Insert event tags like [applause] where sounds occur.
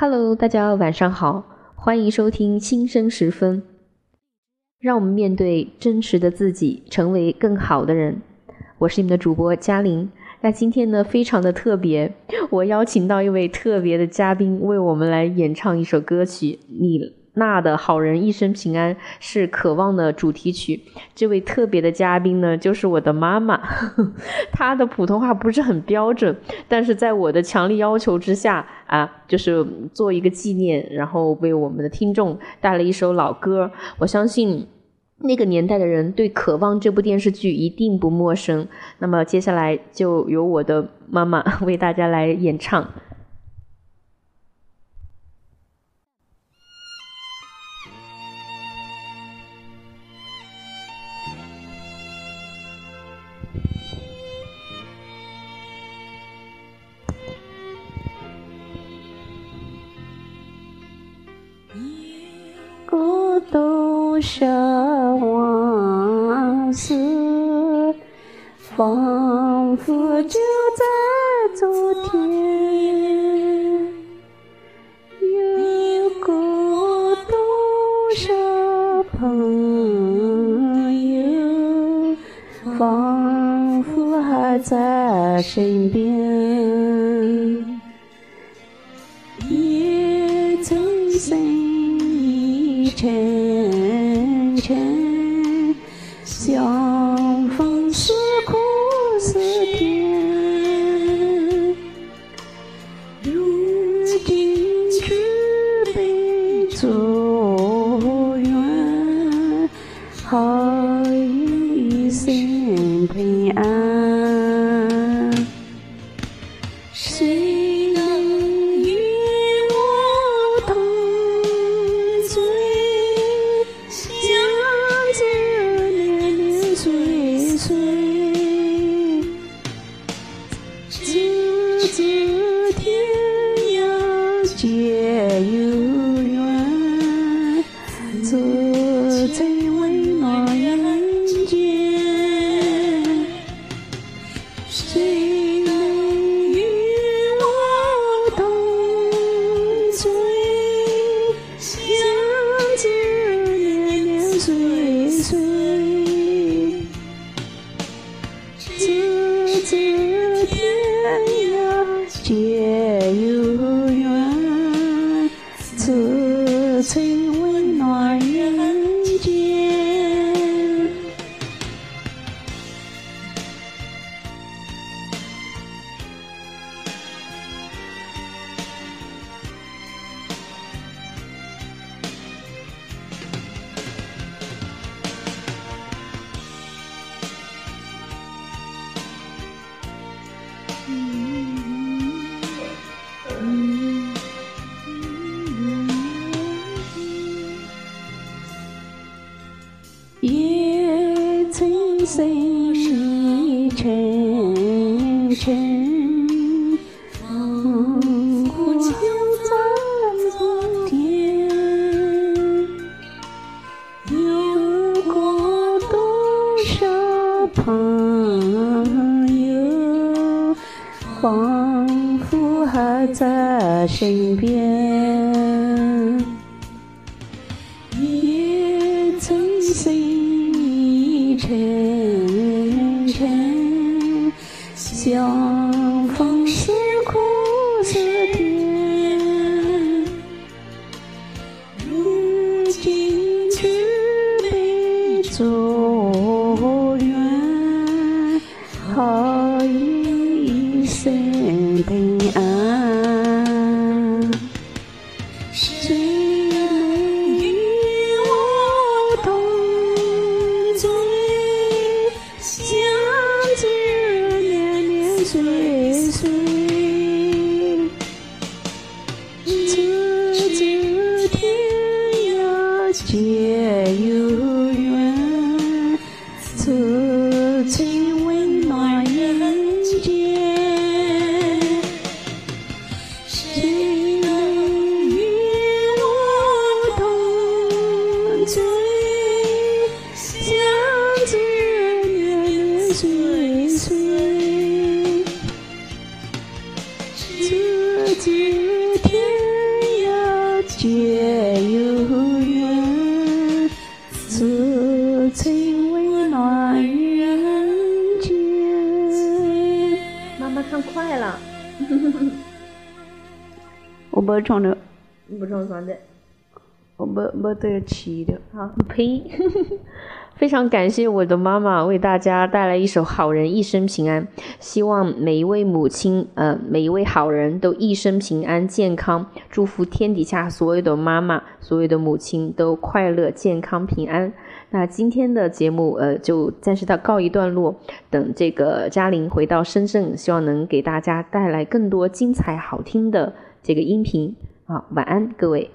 Hello，大家晚上好，欢迎收听新生时分。让我们面对真实的自己，成为更好的人。我是你们的主播嘉玲。那今天呢，非常的特别，我邀请到一位特别的嘉宾，为我们来演唱一首歌曲。你。那的好人一生平安是渴望的主题曲。这位特别的嘉宾呢，就是我的妈妈。[laughs] 她的普通话不是很标准，但是在我的强力要求之下啊，就是做一个纪念，然后为我们的听众带了一首老歌。我相信那个年代的人对《渴望》这部电视剧一定不陌生。那么接下来就由我的妈妈 [laughs] 为大家来演唱。多少往事，仿佛就在昨天；有过多少朋友，仿佛还在身边。沉沉，仿佛就在昨天。有过多少朋友，仿佛还在身边。也曾心沉。相逢是苦是甜，如今举杯祝愿，好一生平安。此情未暖人间。妈妈唱快了，[laughs] 我不唱的，不唱算的。我没没得气的。好，呸！[laughs] 非常感谢我的妈妈为大家带来一首《好人一生平安》，希望每一位母亲，呃，每一位好人都一生平安健康，祝福天底下所有的妈妈、所有的母亲都快乐健康平安。那今天的节目，呃，就暂时到告一段落，等这个嘉玲回到深圳，希望能给大家带来更多精彩好听的这个音频。好，晚安，各位。